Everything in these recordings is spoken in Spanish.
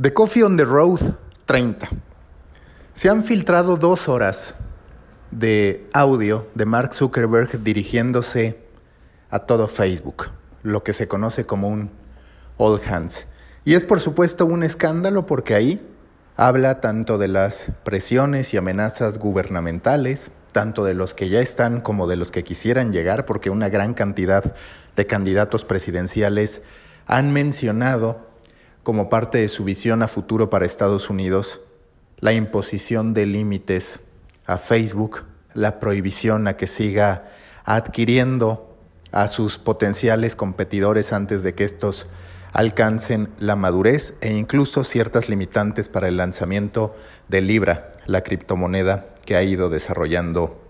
The Coffee on the Road 30. Se han filtrado dos horas de audio de Mark Zuckerberg dirigiéndose a todo Facebook, lo que se conoce como un all hands. Y es por supuesto un escándalo porque ahí habla tanto de las presiones y amenazas gubernamentales, tanto de los que ya están como de los que quisieran llegar, porque una gran cantidad de candidatos presidenciales han mencionado como parte de su visión a futuro para Estados Unidos, la imposición de límites a Facebook, la prohibición a que siga adquiriendo a sus potenciales competidores antes de que estos alcancen la madurez e incluso ciertas limitantes para el lanzamiento de Libra, la criptomoneda que ha ido desarrollando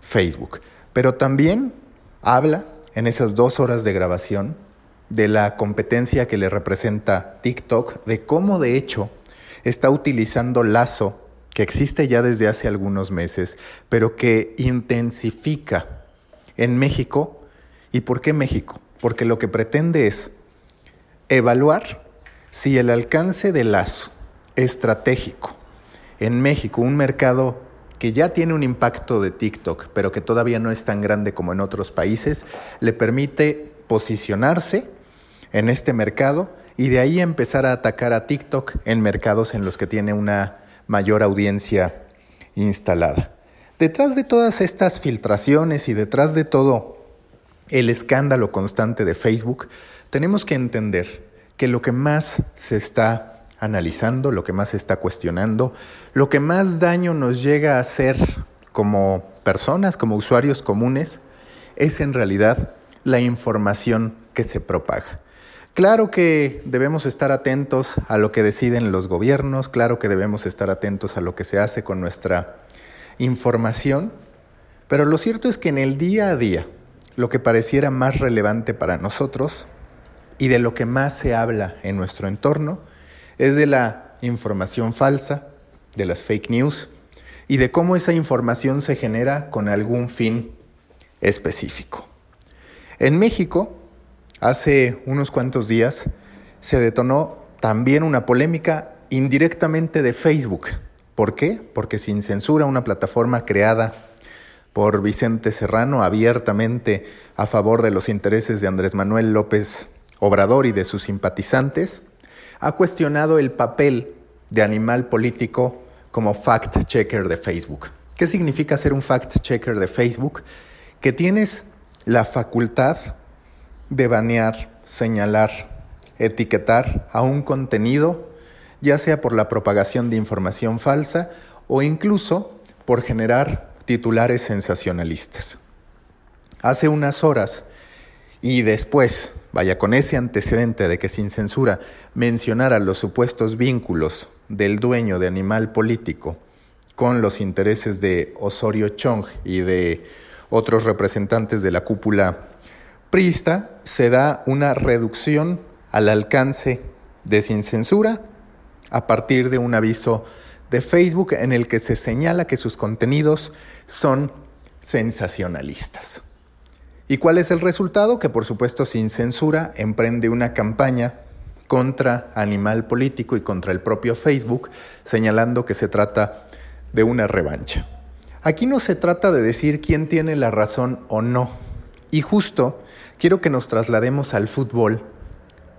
Facebook. Pero también habla en esas dos horas de grabación de la competencia que le representa TikTok, de cómo de hecho está utilizando Lazo, que existe ya desde hace algunos meses, pero que intensifica en México. ¿Y por qué México? Porque lo que pretende es evaluar si el alcance de Lazo estratégico en México, un mercado que ya tiene un impacto de TikTok, pero que todavía no es tan grande como en otros países, le permite posicionarse en este mercado y de ahí empezar a atacar a TikTok en mercados en los que tiene una mayor audiencia instalada. Detrás de todas estas filtraciones y detrás de todo el escándalo constante de Facebook, tenemos que entender que lo que más se está analizando, lo que más se está cuestionando, lo que más daño nos llega a hacer como personas, como usuarios comunes, es en realidad la información que se propaga. Claro que debemos estar atentos a lo que deciden los gobiernos, claro que debemos estar atentos a lo que se hace con nuestra información, pero lo cierto es que en el día a día, lo que pareciera más relevante para nosotros y de lo que más se habla en nuestro entorno es de la información falsa, de las fake news y de cómo esa información se genera con algún fin específico. En México, Hace unos cuantos días se detonó también una polémica indirectamente de Facebook. ¿Por qué? Porque sin censura, una plataforma creada por Vicente Serrano abiertamente a favor de los intereses de Andrés Manuel López Obrador y de sus simpatizantes, ha cuestionado el papel de animal político como fact-checker de Facebook. ¿Qué significa ser un fact-checker de Facebook? Que tienes la facultad de banear, señalar, etiquetar a un contenido, ya sea por la propagación de información falsa o incluso por generar titulares sensacionalistas. Hace unas horas y después, vaya con ese antecedente de que sin censura mencionara los supuestos vínculos del dueño de Animal Político con los intereses de Osorio Chong y de otros representantes de la cúpula se da una reducción al alcance de sin censura a partir de un aviso de Facebook en el que se señala que sus contenidos son sensacionalistas. ¿Y cuál es el resultado? Que por supuesto sin censura emprende una campaña contra Animal Político y contra el propio Facebook, señalando que se trata de una revancha. Aquí no se trata de decir quién tiene la razón o no. Y justo quiero que nos traslademos al fútbol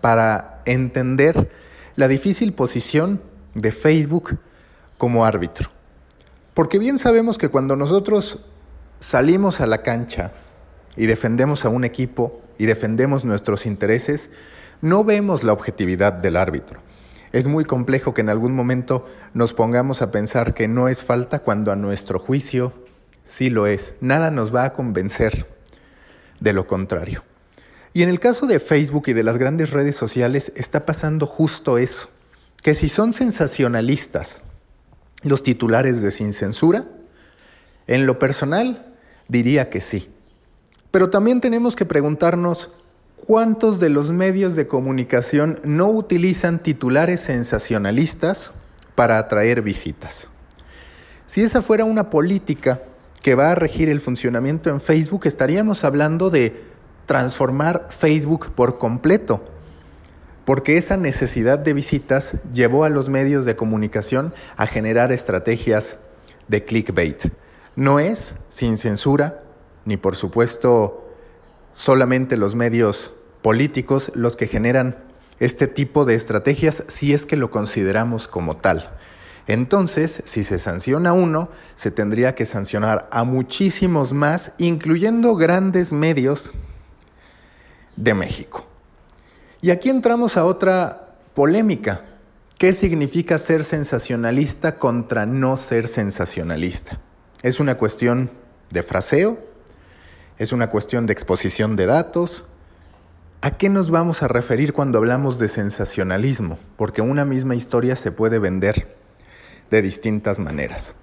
para entender la difícil posición de Facebook como árbitro. Porque bien sabemos que cuando nosotros salimos a la cancha y defendemos a un equipo y defendemos nuestros intereses, no vemos la objetividad del árbitro. Es muy complejo que en algún momento nos pongamos a pensar que no es falta cuando a nuestro juicio sí lo es. Nada nos va a convencer de lo contrario. Y en el caso de Facebook y de las grandes redes sociales está pasando justo eso, que si son sensacionalistas los titulares de sin censura, en lo personal diría que sí. Pero también tenemos que preguntarnos cuántos de los medios de comunicación no utilizan titulares sensacionalistas para atraer visitas. Si esa fuera una política que va a regir el funcionamiento en Facebook, estaríamos hablando de transformar Facebook por completo. porque esa necesidad de visitas llevó a los medios de comunicación a generar estrategias de clickbait. No es sin censura, ni por supuesto solamente los medios políticos los que generan este tipo de estrategias si es que lo consideramos como tal. Entonces, si se sanciona uno, se tendría que sancionar a muchísimos más, incluyendo grandes medios de México. Y aquí entramos a otra polémica. ¿Qué significa ser sensacionalista contra no ser sensacionalista? ¿Es una cuestión de fraseo? ¿Es una cuestión de exposición de datos? ¿A qué nos vamos a referir cuando hablamos de sensacionalismo? Porque una misma historia se puede vender de distintas maneras.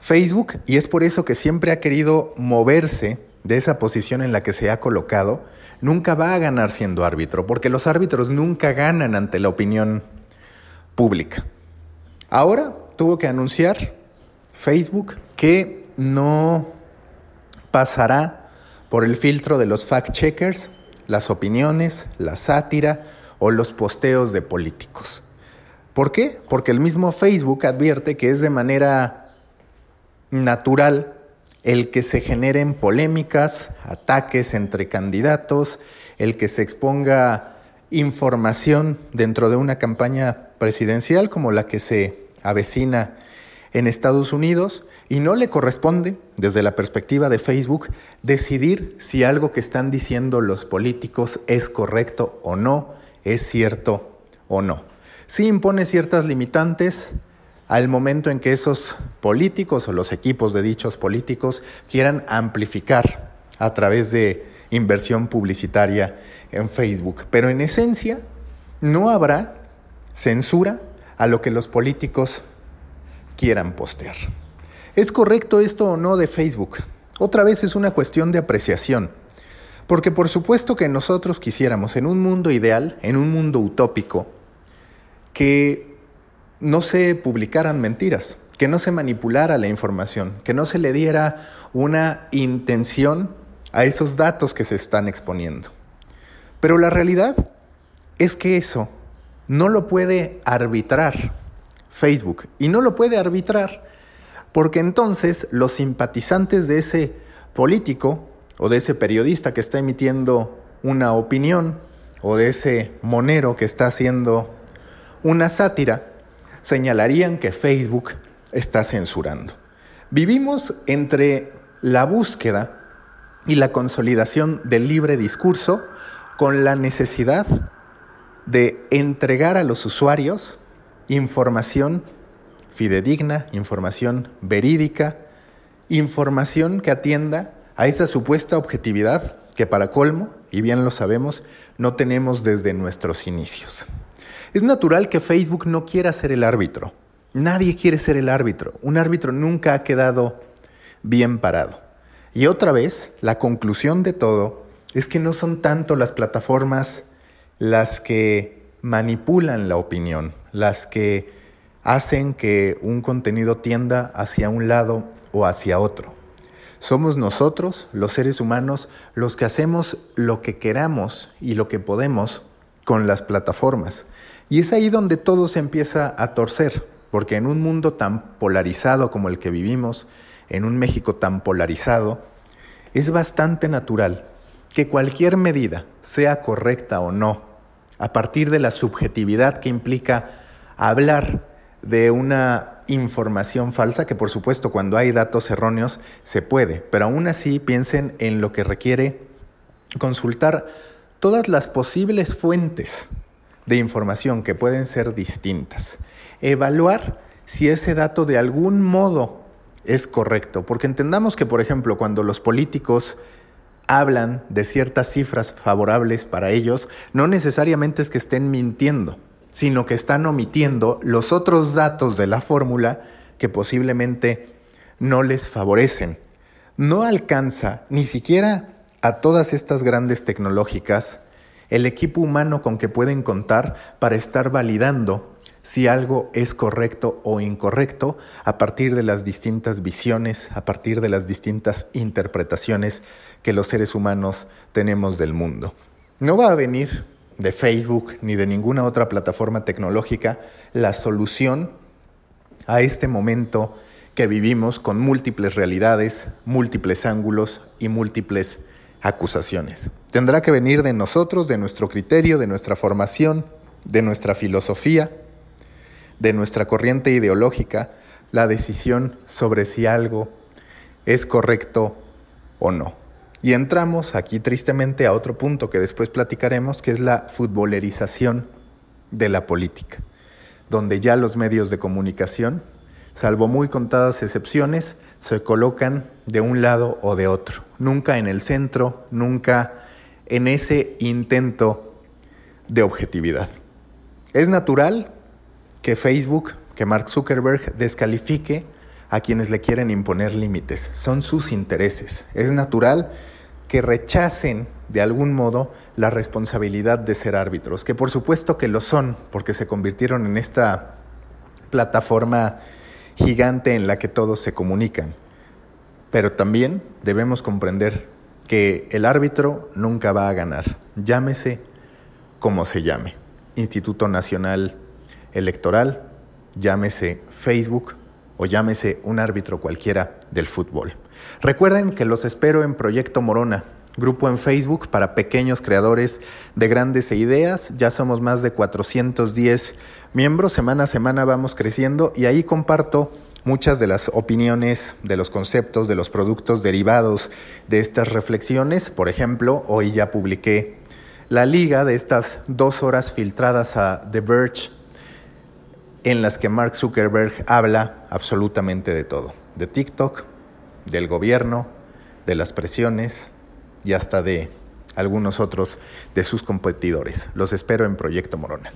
Facebook, y es por eso que siempre ha querido moverse de esa posición en la que se ha colocado, nunca va a ganar siendo árbitro, porque los árbitros nunca ganan ante la opinión pública. Ahora tuvo que anunciar Facebook que no pasará por el filtro de los fact-checkers las opiniones, la sátira o los posteos de políticos. ¿Por qué? Porque el mismo Facebook advierte que es de manera natural el que se generen polémicas, ataques entre candidatos, el que se exponga información dentro de una campaña presidencial como la que se avecina en Estados Unidos y no le corresponde, desde la perspectiva de Facebook, decidir si algo que están diciendo los políticos es correcto o no, es cierto o no. Sí impone ciertas limitantes al momento en que esos políticos o los equipos de dichos políticos quieran amplificar a través de inversión publicitaria en Facebook. Pero en esencia no habrá censura a lo que los políticos quieran postear. ¿Es correcto esto o no de Facebook? Otra vez es una cuestión de apreciación. Porque por supuesto que nosotros quisiéramos en un mundo ideal, en un mundo utópico, que no se publicaran mentiras, que no se manipulara la información, que no se le diera una intención a esos datos que se están exponiendo. Pero la realidad es que eso no lo puede arbitrar Facebook y no lo puede arbitrar porque entonces los simpatizantes de ese político o de ese periodista que está emitiendo una opinión o de ese monero que está haciendo una sátira, señalarían que Facebook está censurando. Vivimos entre la búsqueda y la consolidación del libre discurso con la necesidad de entregar a los usuarios información fidedigna, información verídica, información que atienda a esa supuesta objetividad que para colmo, y bien lo sabemos, no tenemos desde nuestros inicios. Es natural que Facebook no quiera ser el árbitro. Nadie quiere ser el árbitro. Un árbitro nunca ha quedado bien parado. Y otra vez, la conclusión de todo es que no son tanto las plataformas las que manipulan la opinión, las que hacen que un contenido tienda hacia un lado o hacia otro. Somos nosotros, los seres humanos, los que hacemos lo que queramos y lo que podemos con las plataformas. Y es ahí donde todo se empieza a torcer, porque en un mundo tan polarizado como el que vivimos, en un México tan polarizado, es bastante natural que cualquier medida, sea correcta o no, a partir de la subjetividad que implica hablar de una información falsa, que por supuesto cuando hay datos erróneos se puede, pero aún así piensen en lo que requiere consultar todas las posibles fuentes de información que pueden ser distintas. Evaluar si ese dato de algún modo es correcto, porque entendamos que, por ejemplo, cuando los políticos hablan de ciertas cifras favorables para ellos, no necesariamente es que estén mintiendo, sino que están omitiendo los otros datos de la fórmula que posiblemente no les favorecen. No alcanza ni siquiera a todas estas grandes tecnológicas el equipo humano con que pueden contar para estar validando si algo es correcto o incorrecto a partir de las distintas visiones, a partir de las distintas interpretaciones que los seres humanos tenemos del mundo. No va a venir de Facebook ni de ninguna otra plataforma tecnológica la solución a este momento que vivimos con múltiples realidades, múltiples ángulos y múltiples acusaciones. Tendrá que venir de nosotros, de nuestro criterio, de nuestra formación, de nuestra filosofía, de nuestra corriente ideológica, la decisión sobre si algo es correcto o no. Y entramos aquí tristemente a otro punto que después platicaremos, que es la futbolerización de la política, donde ya los medios de comunicación, salvo muy contadas excepciones, se colocan de un lado o de otro, nunca en el centro, nunca en ese intento de objetividad. Es natural que Facebook, que Mark Zuckerberg descalifique a quienes le quieren imponer límites. Son sus intereses. Es natural que rechacen de algún modo la responsabilidad de ser árbitros, que por supuesto que lo son, porque se convirtieron en esta plataforma gigante en la que todos se comunican. Pero también debemos comprender que el árbitro nunca va a ganar, llámese como se llame. Instituto Nacional Electoral, llámese Facebook, o llámese un árbitro cualquiera del fútbol. Recuerden que los espero en Proyecto Morona, grupo en Facebook para pequeños creadores de grandes ideas. Ya somos más de 410 miembros, semana a semana vamos creciendo y ahí comparto muchas de las opiniones, de los conceptos, de los productos derivados de estas reflexiones. Por ejemplo, hoy ya publiqué la liga de estas dos horas filtradas a The Verge en las que Mark Zuckerberg habla absolutamente de todo, de TikTok, del gobierno, de las presiones y hasta de algunos otros de sus competidores. Los espero en Proyecto Morona.